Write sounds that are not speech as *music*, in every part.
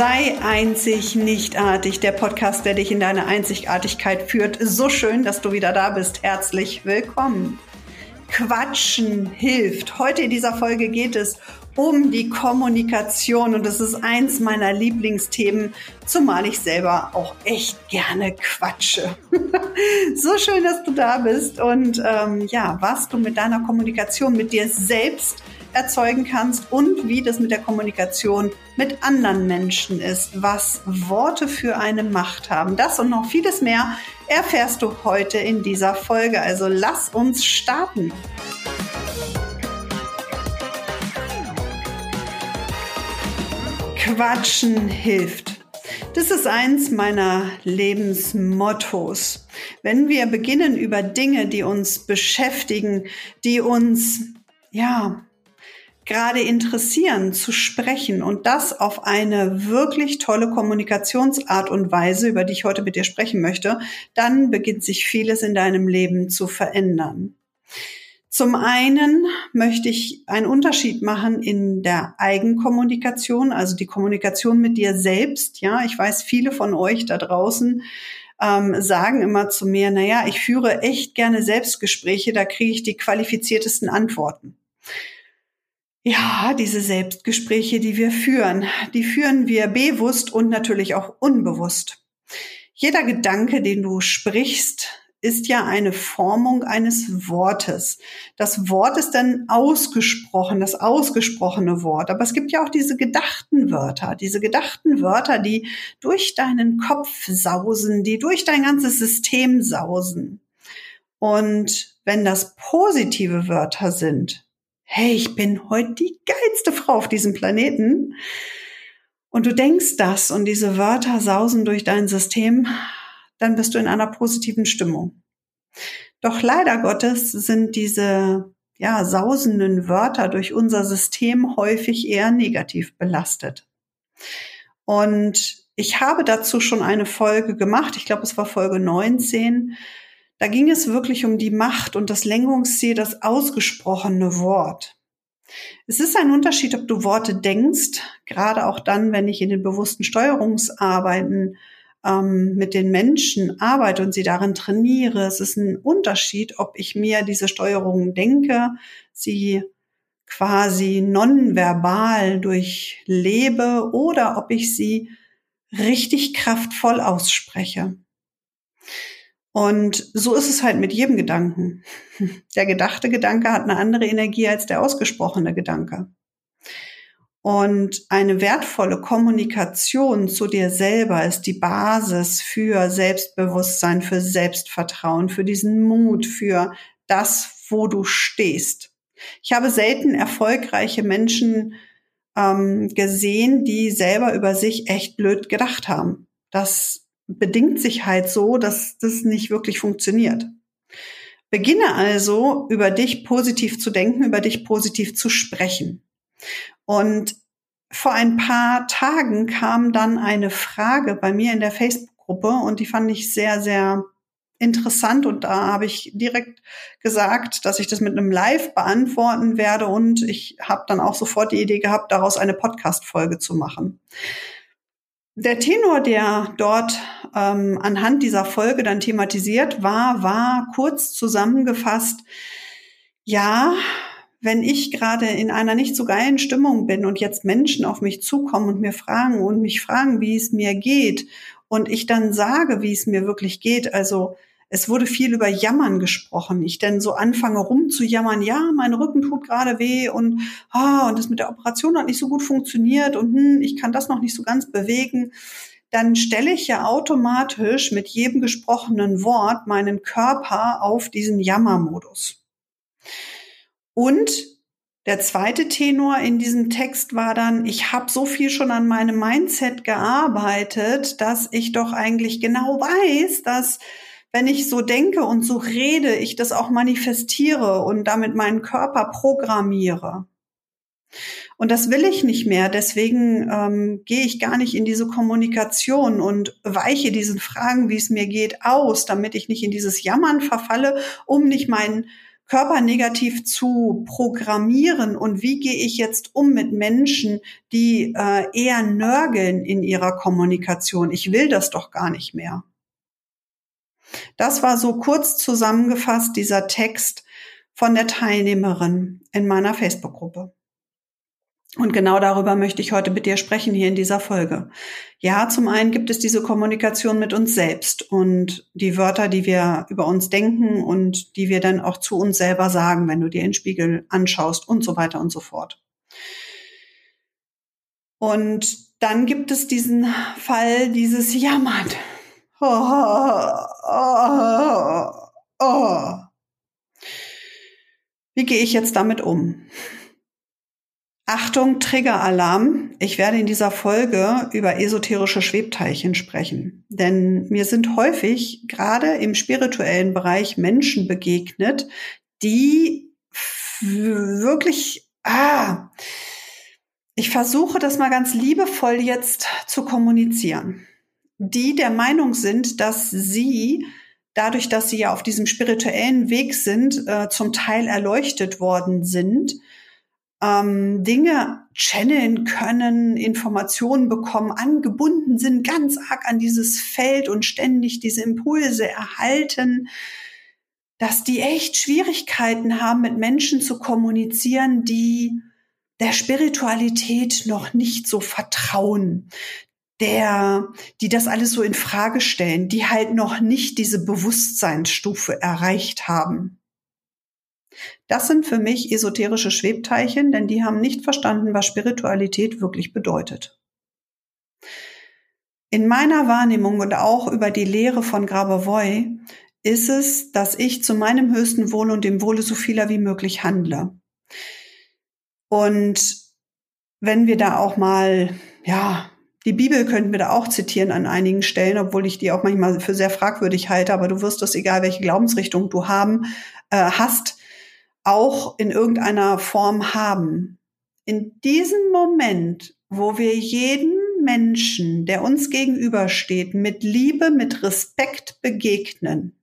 Sei einzig, nichtartig. Der Podcast, der dich in deine Einzigartigkeit führt. So schön, dass du wieder da bist. Herzlich willkommen. Quatschen hilft. Heute in dieser Folge geht es um die Kommunikation und das ist eins meiner Lieblingsthemen, zumal ich selber auch echt gerne quatsche. *laughs* so schön, dass du da bist und ähm, ja, was du mit deiner Kommunikation mit dir selbst erzeugen kannst und wie das mit der Kommunikation mit anderen Menschen ist, was Worte für eine Macht haben. Das und noch vieles mehr erfährst du heute in dieser Folge. Also lass uns starten. Quatschen hilft. Das ist eins meiner Lebensmottos. Wenn wir beginnen über Dinge, die uns beschäftigen, die uns, ja, gerade interessieren, zu sprechen und das auf eine wirklich tolle Kommunikationsart und Weise, über die ich heute mit dir sprechen möchte, dann beginnt sich vieles in deinem Leben zu verändern. Zum einen möchte ich einen Unterschied machen in der Eigenkommunikation, also die Kommunikation mit dir selbst. Ja, ich weiß, viele von euch da draußen ähm, sagen immer zu mir, na ja, ich führe echt gerne Selbstgespräche, da kriege ich die qualifiziertesten Antworten. Ja, diese Selbstgespräche, die wir führen, die führen wir bewusst und natürlich auch unbewusst. Jeder Gedanke, den du sprichst, ist ja eine Formung eines Wortes. Das Wort ist dann ausgesprochen, das ausgesprochene Wort. Aber es gibt ja auch diese gedachten Wörter, diese gedachten Wörter, die durch deinen Kopf sausen, die durch dein ganzes System sausen. Und wenn das positive Wörter sind, hey, ich bin heute die geilste Frau auf diesem Planeten. Und du denkst das und diese Wörter sausen durch dein System, dann bist du in einer positiven Stimmung. Doch leider Gottes sind diese ja, sausenden Wörter durch unser System häufig eher negativ belastet. Und ich habe dazu schon eine Folge gemacht, ich glaube es war Folge 19, da ging es wirklich um die Macht und das Lenkungsziel, das ausgesprochene Wort. Es ist ein Unterschied, ob du Worte denkst, gerade auch dann, wenn ich in den bewussten Steuerungsarbeiten ähm, mit den Menschen arbeite und sie darin trainiere. Es ist ein Unterschied, ob ich mir diese Steuerungen denke, sie quasi nonverbal durchlebe oder ob ich sie richtig kraftvoll ausspreche. Und so ist es halt mit jedem Gedanken. *laughs* Der gedachte Gedanke hat eine andere Energie als der ausgesprochene Gedanke. Und eine wertvolle Kommunikation zu dir selber ist die Basis für Selbstbewusstsein, für Selbstvertrauen, für diesen Mut, für das, wo du stehst. Ich habe selten erfolgreiche Menschen ähm, gesehen, die selber über sich echt blöd gedacht haben. Das bedingt sich halt so, dass das nicht wirklich funktioniert. Beginne also über dich positiv zu denken, über dich positiv zu sprechen. Und vor ein paar Tagen kam dann eine Frage bei mir in der Facebook-Gruppe und die fand ich sehr, sehr interessant und da habe ich direkt gesagt, dass ich das mit einem Live beantworten werde und ich habe dann auch sofort die Idee gehabt, daraus eine Podcast-Folge zu machen. Der Tenor, der dort ähm, anhand dieser Folge dann thematisiert war, war kurz zusammengefasst, ja, wenn ich gerade in einer nicht so geilen Stimmung bin und jetzt Menschen auf mich zukommen und mir fragen und mich fragen, wie es mir geht und ich dann sage, wie es mir wirklich geht, also es wurde viel über Jammern gesprochen. Ich dann so anfange rumzujammern, ja, mein Rücken tut gerade weh und, ah, und das mit der Operation hat nicht so gut funktioniert und hm, ich kann das noch nicht so ganz bewegen. Dann stelle ich ja automatisch mit jedem gesprochenen Wort meinen Körper auf diesen Jammermodus. Und der zweite Tenor in diesem Text war dann, ich habe so viel schon an meinem Mindset gearbeitet, dass ich doch eigentlich genau weiß, dass wenn ich so denke und so rede, ich das auch manifestiere und damit meinen Körper programmiere. Und das will ich nicht mehr. Deswegen ähm, gehe ich gar nicht in diese Kommunikation und weiche diesen Fragen, wie es mir geht, aus, damit ich nicht in dieses Jammern verfalle, um nicht meinen Körper negativ zu programmieren und wie gehe ich jetzt um mit Menschen, die äh, eher nörgeln in ihrer Kommunikation. Ich will das doch gar nicht mehr. Das war so kurz zusammengefasst dieser Text von der Teilnehmerin in meiner Facebook-Gruppe. Und genau darüber möchte ich heute mit dir sprechen hier in dieser Folge. Ja, zum einen gibt es diese Kommunikation mit uns selbst und die Wörter, die wir über uns denken und die wir dann auch zu uns selber sagen, wenn du dir den Spiegel anschaust und so weiter und so fort. Und dann gibt es diesen Fall dieses oh. *laughs* Wie gehe ich jetzt damit um? Achtung, Triggeralarm. Ich werde in dieser Folge über esoterische Schwebteilchen sprechen. Denn mir sind häufig gerade im spirituellen Bereich Menschen begegnet, die wirklich, ah, ich versuche das mal ganz liebevoll jetzt zu kommunizieren. Die der Meinung sind, dass sie dadurch, dass sie ja auf diesem spirituellen Weg sind, äh, zum Teil erleuchtet worden sind ähm, Dinge channeln können, Informationen bekommen, angebunden sind ganz arg an dieses Feld und ständig diese Impulse erhalten, dass die echt Schwierigkeiten haben, mit Menschen zu kommunizieren, die der Spiritualität noch nicht so vertrauen, der, die das alles so in Frage stellen, die halt noch nicht diese Bewusstseinsstufe erreicht haben. Das sind für mich esoterische Schwebteilchen, denn die haben nicht verstanden, was Spiritualität wirklich bedeutet. In meiner Wahrnehmung und auch über die Lehre von Grabovoi ist es, dass ich zu meinem höchsten Wohl und dem Wohle so vieler wie möglich handle. Und wenn wir da auch mal, ja, die Bibel könnten wir da auch zitieren an einigen Stellen, obwohl ich die auch manchmal für sehr fragwürdig halte, aber du wirst das, egal welche Glaubensrichtung du haben, äh, hast, auch in irgendeiner Form haben. In diesem Moment, wo wir jeden Menschen, der uns gegenübersteht, mit Liebe, mit Respekt begegnen,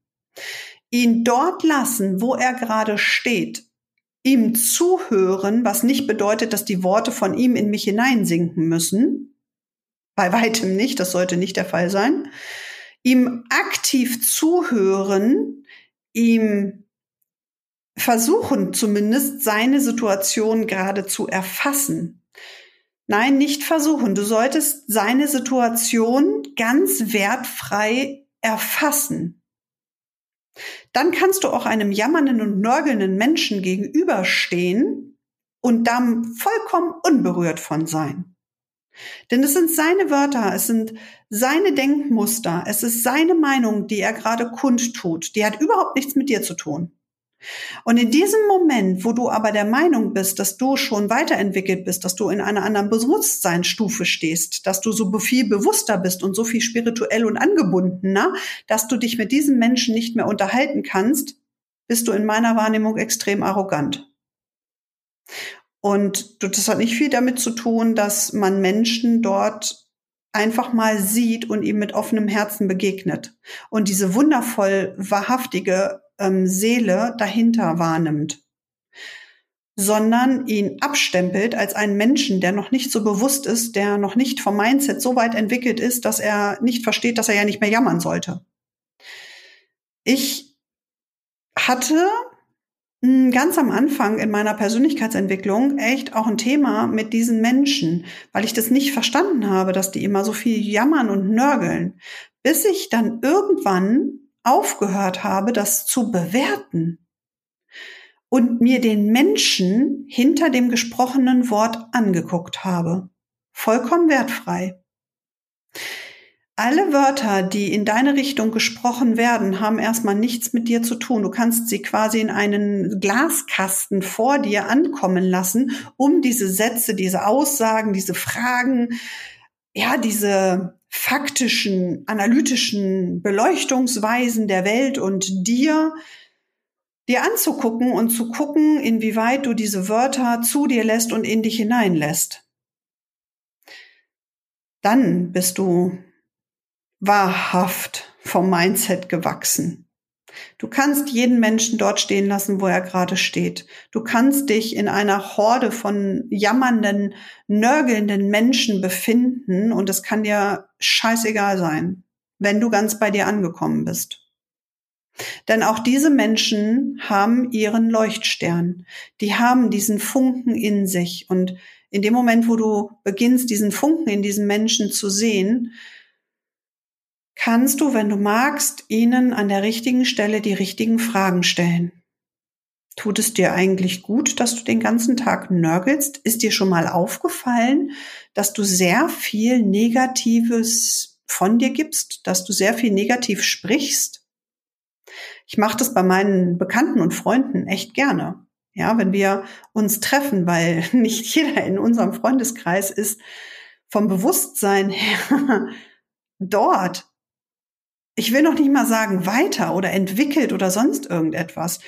ihn dort lassen, wo er gerade steht, ihm zuhören, was nicht bedeutet, dass die Worte von ihm in mich hineinsinken müssen, bei weitem nicht, das sollte nicht der Fall sein, ihm aktiv zuhören, ihm versuchen zumindest seine Situation gerade zu erfassen. Nein, nicht versuchen. Du solltest seine Situation ganz wertfrei erfassen. Dann kannst du auch einem jammernden und nörgelnden Menschen gegenüberstehen und dann vollkommen unberührt von sein. Denn es sind seine Wörter, es sind seine Denkmuster, es ist seine Meinung, die er gerade kundtut. Die hat überhaupt nichts mit dir zu tun. Und in diesem Moment, wo du aber der Meinung bist, dass du schon weiterentwickelt bist, dass du in einer anderen Bewusstseinsstufe stehst, dass du so viel bewusster bist und so viel spirituell und angebundener, dass du dich mit diesem Menschen nicht mehr unterhalten kannst, bist du in meiner Wahrnehmung extrem arrogant. Und das hat nicht viel damit zu tun, dass man Menschen dort einfach mal sieht und ihm mit offenem Herzen begegnet und diese wundervoll wahrhaftige ähm, Seele dahinter wahrnimmt, sondern ihn abstempelt als einen Menschen, der noch nicht so bewusst ist, der noch nicht vom Mindset so weit entwickelt ist, dass er nicht versteht, dass er ja nicht mehr jammern sollte. Ich hatte ganz am Anfang in meiner Persönlichkeitsentwicklung echt auch ein Thema mit diesen Menschen, weil ich das nicht verstanden habe, dass die immer so viel jammern und nörgeln, bis ich dann irgendwann aufgehört habe, das zu bewerten und mir den Menschen hinter dem gesprochenen Wort angeguckt habe. Vollkommen wertfrei. Alle Wörter, die in deine Richtung gesprochen werden, haben erstmal nichts mit dir zu tun. Du kannst sie quasi in einen Glaskasten vor dir ankommen lassen, um diese Sätze, diese Aussagen, diese Fragen, ja, diese faktischen, analytischen Beleuchtungsweisen der Welt und dir, dir anzugucken und zu gucken, inwieweit du diese Wörter zu dir lässt und in dich hineinlässt. Dann bist du wahrhaft vom Mindset gewachsen. Du kannst jeden Menschen dort stehen lassen, wo er gerade steht. Du kannst dich in einer Horde von jammernden, nörgelnden Menschen befinden und es kann dir scheißegal sein, wenn du ganz bei dir angekommen bist. Denn auch diese Menschen haben ihren Leuchtstern. Die haben diesen Funken in sich. Und in dem Moment, wo du beginnst, diesen Funken in diesen Menschen zu sehen, kannst du, wenn du magst, ihnen an der richtigen Stelle die richtigen Fragen stellen. Tut es dir eigentlich gut, dass du den ganzen Tag nörgelst? Ist dir schon mal aufgefallen, dass du sehr viel Negatives von dir gibst, dass du sehr viel negativ sprichst? Ich mache das bei meinen Bekannten und Freunden echt gerne. Ja, wenn wir uns treffen, weil *laughs* nicht jeder in unserem Freundeskreis ist vom Bewusstsein her *laughs* dort ich will noch nicht mal sagen weiter oder entwickelt oder sonst irgendetwas.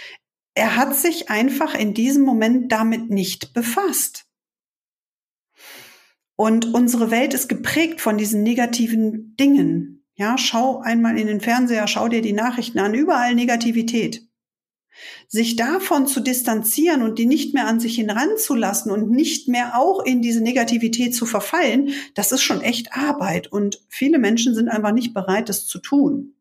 Er hat sich einfach in diesem Moment damit nicht befasst. Und unsere Welt ist geprägt von diesen negativen Dingen. Ja, schau einmal in den Fernseher, schau dir die Nachrichten an, überall Negativität. Sich davon zu distanzieren und die nicht mehr an sich hinranzulassen und nicht mehr auch in diese Negativität zu verfallen, das ist schon echt Arbeit und viele Menschen sind einfach nicht bereit, das zu tun.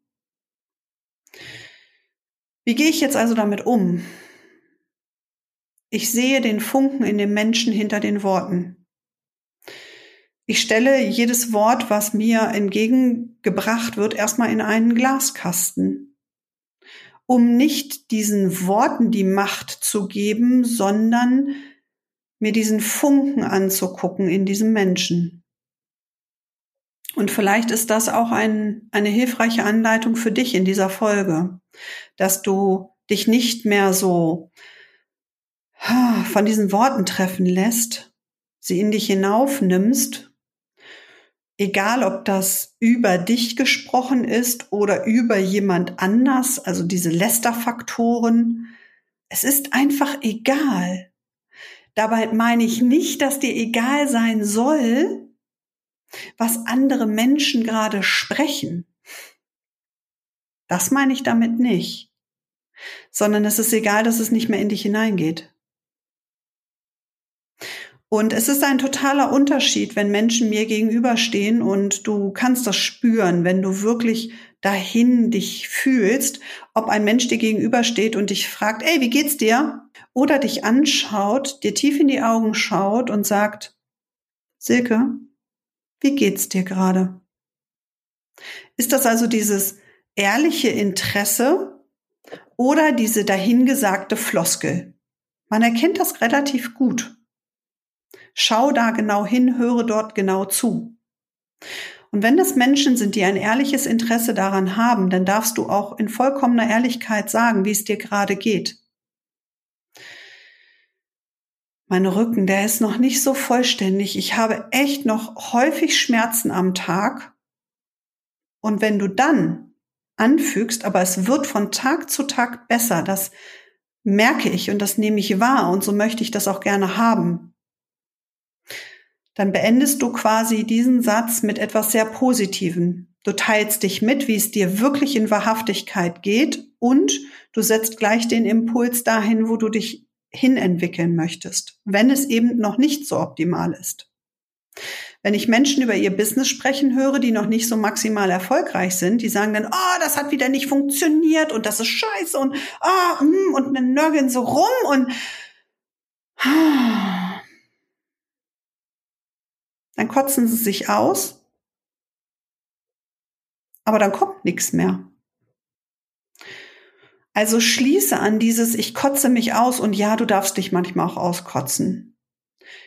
Wie gehe ich jetzt also damit um? Ich sehe den Funken in dem Menschen hinter den Worten. Ich stelle jedes Wort, was mir entgegengebracht wird, erstmal in einen Glaskasten um nicht diesen Worten die Macht zu geben, sondern mir diesen Funken anzugucken in diesem Menschen. Und vielleicht ist das auch ein, eine hilfreiche Anleitung für dich in dieser Folge, dass du dich nicht mehr so von diesen Worten treffen lässt, sie in dich hinaufnimmst egal ob das über dich gesprochen ist oder über jemand anders, also diese Lästerfaktoren, es ist einfach egal. Dabei meine ich nicht, dass dir egal sein soll, was andere Menschen gerade sprechen. Das meine ich damit nicht, sondern es ist egal, dass es nicht mehr in dich hineingeht. Und es ist ein totaler Unterschied, wenn Menschen mir gegenüberstehen und du kannst das spüren, wenn du wirklich dahin dich fühlst, ob ein Mensch dir gegenübersteht und dich fragt, ey, wie geht's dir? Oder dich anschaut, dir tief in die Augen schaut und sagt, Silke, wie geht's dir gerade? Ist das also dieses ehrliche Interesse oder diese dahingesagte Floskel? Man erkennt das relativ gut. Schau da genau hin, höre dort genau zu. Und wenn das Menschen sind, die ein ehrliches Interesse daran haben, dann darfst du auch in vollkommener Ehrlichkeit sagen, wie es dir gerade geht. Mein Rücken, der ist noch nicht so vollständig. Ich habe echt noch häufig Schmerzen am Tag. Und wenn du dann anfügst, aber es wird von Tag zu Tag besser, das merke ich und das nehme ich wahr und so möchte ich das auch gerne haben, dann beendest du quasi diesen Satz mit etwas sehr Positiven. Du teilst dich mit, wie es dir wirklich in Wahrhaftigkeit geht und du setzt gleich den Impuls dahin, wo du dich hinentwickeln möchtest, wenn es eben noch nicht so optimal ist. Wenn ich Menschen über ihr Business sprechen höre, die noch nicht so maximal erfolgreich sind, die sagen dann, oh, das hat wieder nicht funktioniert und das ist scheiße und ah, oh, und dann nörgeln so rum und dann kotzen sie sich aus, aber dann kommt nichts mehr. Also schließe an dieses Ich kotze mich aus und ja, du darfst dich manchmal auch auskotzen.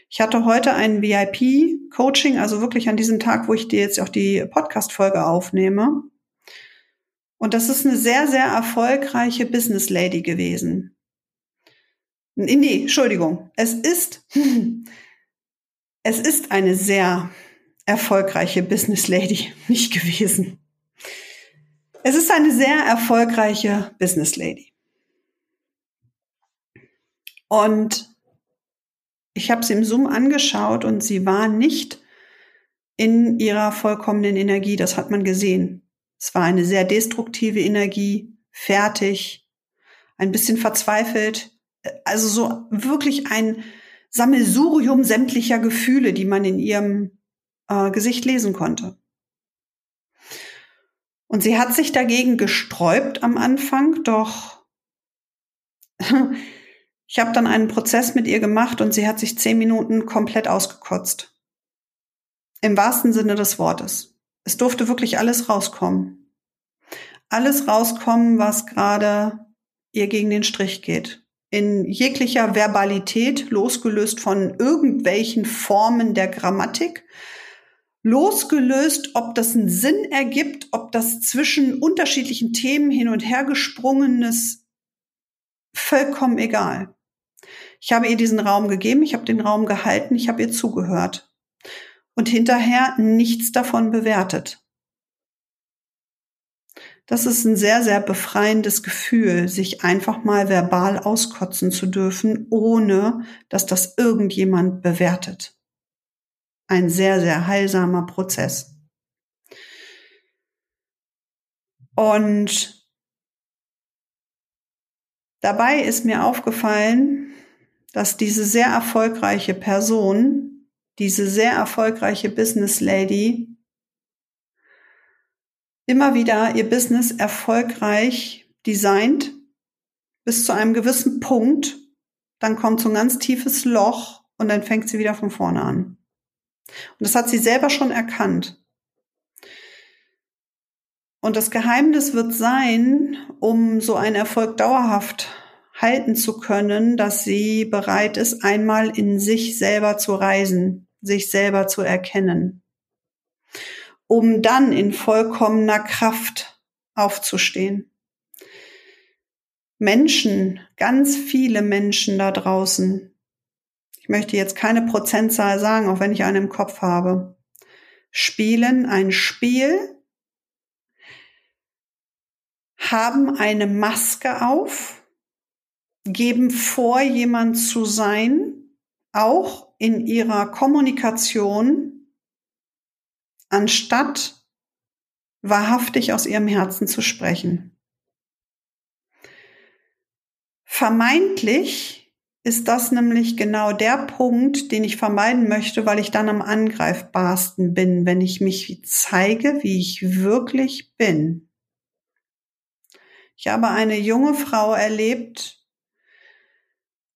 Ich hatte heute ein VIP-Coaching, also wirklich an diesem Tag, wo ich dir jetzt auch die Podcast-Folge aufnehme. Und das ist eine sehr, sehr erfolgreiche Business Lady gewesen. Nee, Entschuldigung. Es ist *laughs* Es ist eine sehr erfolgreiche Business Lady *laughs* nicht gewesen. Es ist eine sehr erfolgreiche Business Lady. Und ich habe sie im Zoom angeschaut und sie war nicht in ihrer vollkommenen Energie. Das hat man gesehen. Es war eine sehr destruktive Energie. fertig, ein bisschen verzweifelt. Also so wirklich ein Sammelsurium sämtlicher Gefühle, die man in ihrem äh, Gesicht lesen konnte. Und sie hat sich dagegen gesträubt am Anfang, doch *laughs* ich habe dann einen Prozess mit ihr gemacht und sie hat sich zehn Minuten komplett ausgekotzt. Im wahrsten Sinne des Wortes. Es durfte wirklich alles rauskommen. Alles rauskommen, was gerade ihr gegen den Strich geht. In jeglicher Verbalität, losgelöst von irgendwelchen Formen der Grammatik, losgelöst, ob das einen Sinn ergibt, ob das zwischen unterschiedlichen Themen hin und her gesprungen ist, vollkommen egal. Ich habe ihr diesen Raum gegeben, ich habe den Raum gehalten, ich habe ihr zugehört und hinterher nichts davon bewertet. Das ist ein sehr, sehr befreiendes Gefühl, sich einfach mal verbal auskotzen zu dürfen, ohne dass das irgendjemand bewertet ein sehr, sehr heilsamer Prozess. Und dabei ist mir aufgefallen, dass diese sehr erfolgreiche Person, diese sehr erfolgreiche Business Lady, immer wieder ihr Business erfolgreich designt bis zu einem gewissen Punkt, dann kommt so ein ganz tiefes Loch und dann fängt sie wieder von vorne an. Und das hat sie selber schon erkannt. Und das Geheimnis wird sein, um so einen Erfolg dauerhaft halten zu können, dass sie bereit ist, einmal in sich selber zu reisen, sich selber zu erkennen, um dann in vollkommener Kraft aufzustehen. Menschen, ganz viele Menschen da draußen ich möchte jetzt keine Prozentzahl sagen, auch wenn ich eine im Kopf habe, spielen ein Spiel, haben eine Maske auf, geben vor, jemand zu sein, auch in ihrer Kommunikation, anstatt wahrhaftig aus ihrem Herzen zu sprechen. Vermeintlich ist das nämlich genau der Punkt, den ich vermeiden möchte, weil ich dann am angreifbarsten bin, wenn ich mich zeige, wie ich wirklich bin. Ich habe eine junge Frau erlebt,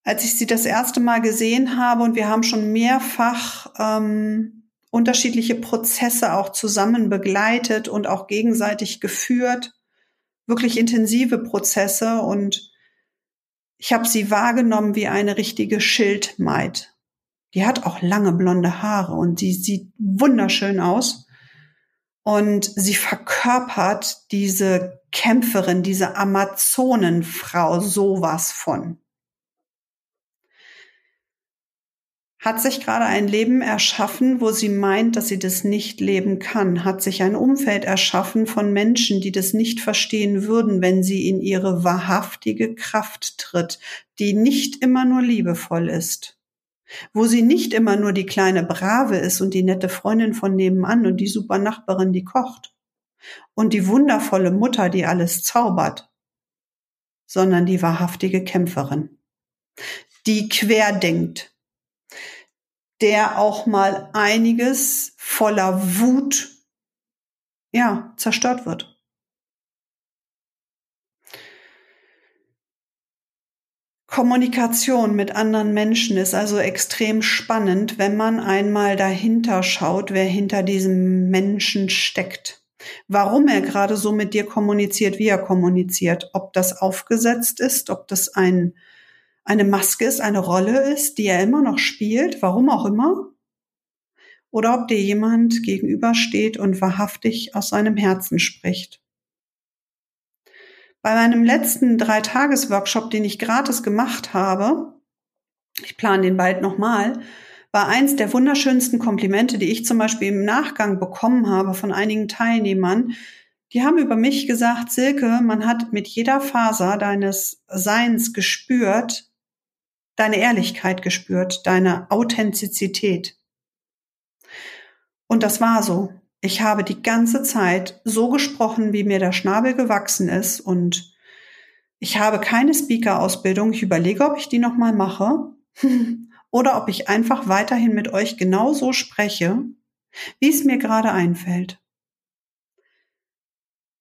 als ich sie das erste Mal gesehen habe und wir haben schon mehrfach ähm, unterschiedliche Prozesse auch zusammen begleitet und auch gegenseitig geführt, wirklich intensive Prozesse und ich habe sie wahrgenommen wie eine richtige Schildmaid. Die hat auch lange blonde Haare und sie sieht wunderschön aus. Und sie verkörpert diese Kämpferin, diese Amazonenfrau sowas von. Hat sich gerade ein Leben erschaffen, wo sie meint, dass sie das nicht leben kann, hat sich ein Umfeld erschaffen von Menschen, die das nicht verstehen würden, wenn sie in ihre wahrhaftige Kraft tritt, die nicht immer nur liebevoll ist, wo sie nicht immer nur die kleine Brave ist und die nette Freundin von nebenan und die super Nachbarin, die kocht? Und die wundervolle Mutter, die alles zaubert, sondern die wahrhaftige Kämpferin, die querdenkt, der auch mal einiges voller Wut, ja, zerstört wird. Kommunikation mit anderen Menschen ist also extrem spannend, wenn man einmal dahinter schaut, wer hinter diesem Menschen steckt. Warum er gerade so mit dir kommuniziert, wie er kommuniziert. Ob das aufgesetzt ist, ob das ein eine Maske ist, eine Rolle ist, die er immer noch spielt, warum auch immer, oder ob dir jemand gegenübersteht und wahrhaftig aus seinem Herzen spricht. Bei meinem letzten Drei-Tages-Workshop, den ich gratis gemacht habe, ich plane den bald nochmal, war eins der wunderschönsten Komplimente, die ich zum Beispiel im Nachgang bekommen habe von einigen Teilnehmern. Die haben über mich gesagt, Silke, man hat mit jeder Faser deines Seins gespürt, deine Ehrlichkeit gespürt, deine Authentizität. Und das war so. Ich habe die ganze Zeit so gesprochen, wie mir der Schnabel gewachsen ist und ich habe keine Speaker-Ausbildung. Ich überlege, ob ich die nochmal mache *laughs* oder ob ich einfach weiterhin mit euch genauso spreche, wie es mir gerade einfällt.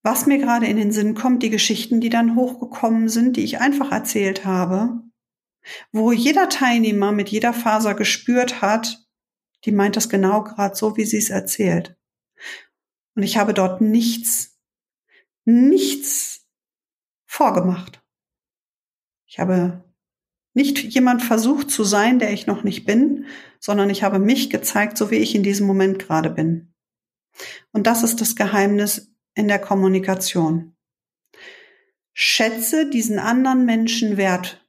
Was mir gerade in den Sinn kommt, die Geschichten, die dann hochgekommen sind, die ich einfach erzählt habe, wo jeder Teilnehmer mit jeder Faser gespürt hat, die meint das genau gerade so, wie sie es erzählt. Und ich habe dort nichts, nichts vorgemacht. Ich habe nicht jemand versucht zu sein, der ich noch nicht bin, sondern ich habe mich gezeigt, so wie ich in diesem Moment gerade bin. Und das ist das Geheimnis in der Kommunikation. Schätze diesen anderen Menschen wert.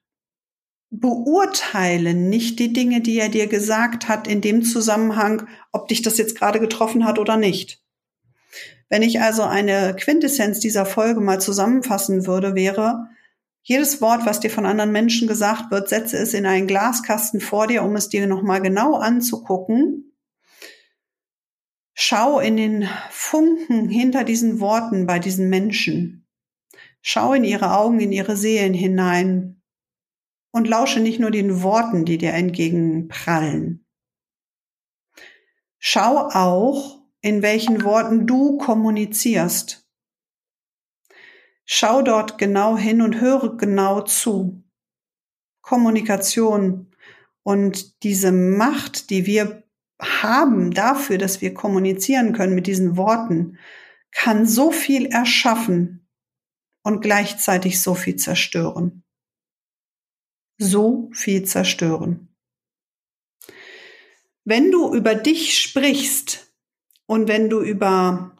Beurteile nicht die Dinge, die er dir gesagt hat, in dem Zusammenhang, ob dich das jetzt gerade getroffen hat oder nicht. Wenn ich also eine Quintessenz dieser Folge mal zusammenfassen würde, wäre, jedes Wort, was dir von anderen Menschen gesagt wird, setze es in einen Glaskasten vor dir, um es dir nochmal genau anzugucken. Schau in den Funken hinter diesen Worten bei diesen Menschen. Schau in ihre Augen, in ihre Seelen hinein und lausche nicht nur den Worten, die dir entgegenprallen. Schau auch, in welchen Worten du kommunizierst. Schau dort genau hin und höre genau zu. Kommunikation und diese Macht, die wir haben dafür, dass wir kommunizieren können mit diesen Worten, kann so viel erschaffen und gleichzeitig so viel zerstören. So viel zerstören. Wenn du über dich sprichst und wenn du über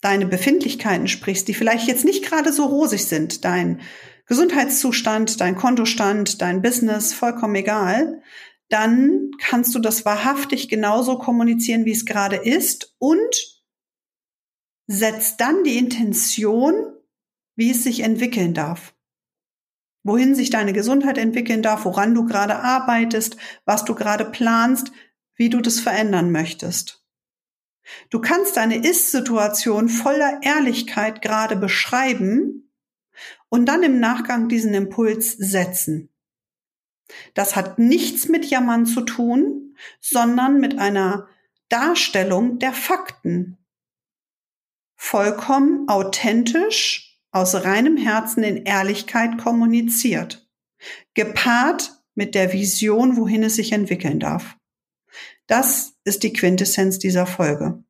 deine Befindlichkeiten sprichst, die vielleicht jetzt nicht gerade so rosig sind, dein Gesundheitszustand, dein Kontostand, dein Business, vollkommen egal, dann kannst du das wahrhaftig genauso kommunizieren, wie es gerade ist und setzt dann die Intention, wie es sich entwickeln darf. Wohin sich deine Gesundheit entwickeln darf, woran du gerade arbeitest, was du gerade planst, wie du das verändern möchtest. Du kannst deine Ist-Situation voller Ehrlichkeit gerade beschreiben und dann im Nachgang diesen Impuls setzen. Das hat nichts mit Jammern zu tun, sondern mit einer Darstellung der Fakten. Vollkommen authentisch, aus reinem Herzen in Ehrlichkeit kommuniziert. Gepaart mit der Vision, wohin es sich entwickeln darf. Das ist die Quintessenz dieser Folge.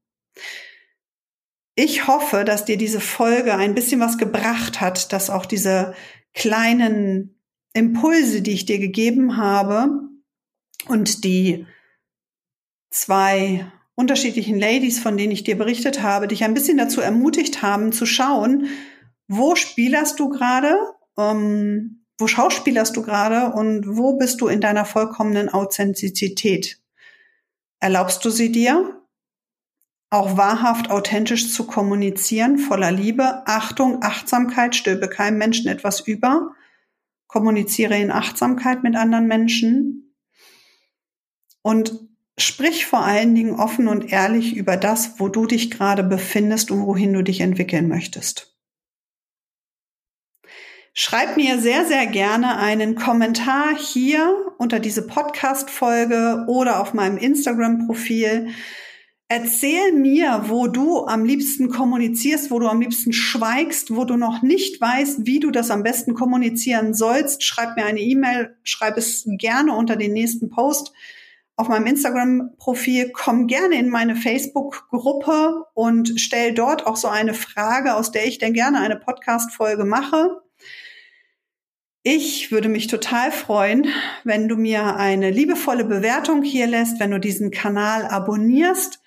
Ich hoffe, dass dir diese Folge ein bisschen was gebracht hat, dass auch diese kleinen Impulse, die ich dir gegeben habe und die zwei unterschiedlichen Ladies, von denen ich dir berichtet habe, dich ein bisschen dazu ermutigt haben, zu schauen, wo spielerst du gerade, ähm, wo schauspielerst du gerade? Und wo bist du in deiner vollkommenen Authentizität. Erlaubst du sie dir, auch wahrhaft authentisch zu kommunizieren, voller Liebe, Achtung, Achtsamkeit, stülpe keinem Menschen etwas über, kommuniziere in Achtsamkeit mit anderen Menschen. Und sprich vor allen Dingen offen und ehrlich über das, wo du dich gerade befindest und wohin du dich entwickeln möchtest. Schreib mir sehr, sehr gerne einen Kommentar hier unter diese Podcast-Folge oder auf meinem Instagram-Profil. Erzähl mir, wo du am liebsten kommunizierst, wo du am liebsten schweigst, wo du noch nicht weißt, wie du das am besten kommunizieren sollst. Schreib mir eine E-Mail, schreib es gerne unter den nächsten Post auf meinem Instagram-Profil. Komm gerne in meine Facebook-Gruppe und stell dort auch so eine Frage, aus der ich dann gerne eine Podcast-Folge mache. Ich würde mich total freuen, wenn du mir eine liebevolle Bewertung hier lässt, wenn du diesen Kanal abonnierst.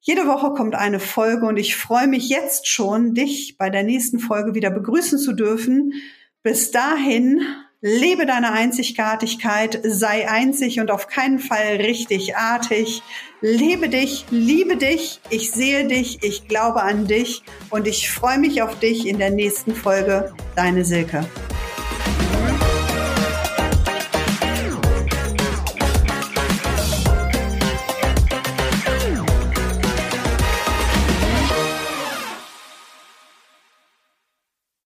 Jede Woche kommt eine Folge und ich freue mich jetzt schon, dich bei der nächsten Folge wieder begrüßen zu dürfen. Bis dahin, lebe deine Einzigartigkeit, sei einzig und auf keinen Fall richtigartig. Lebe dich, liebe dich, ich sehe dich, ich glaube an dich und ich freue mich auf dich in der nächsten Folge. Deine Silke.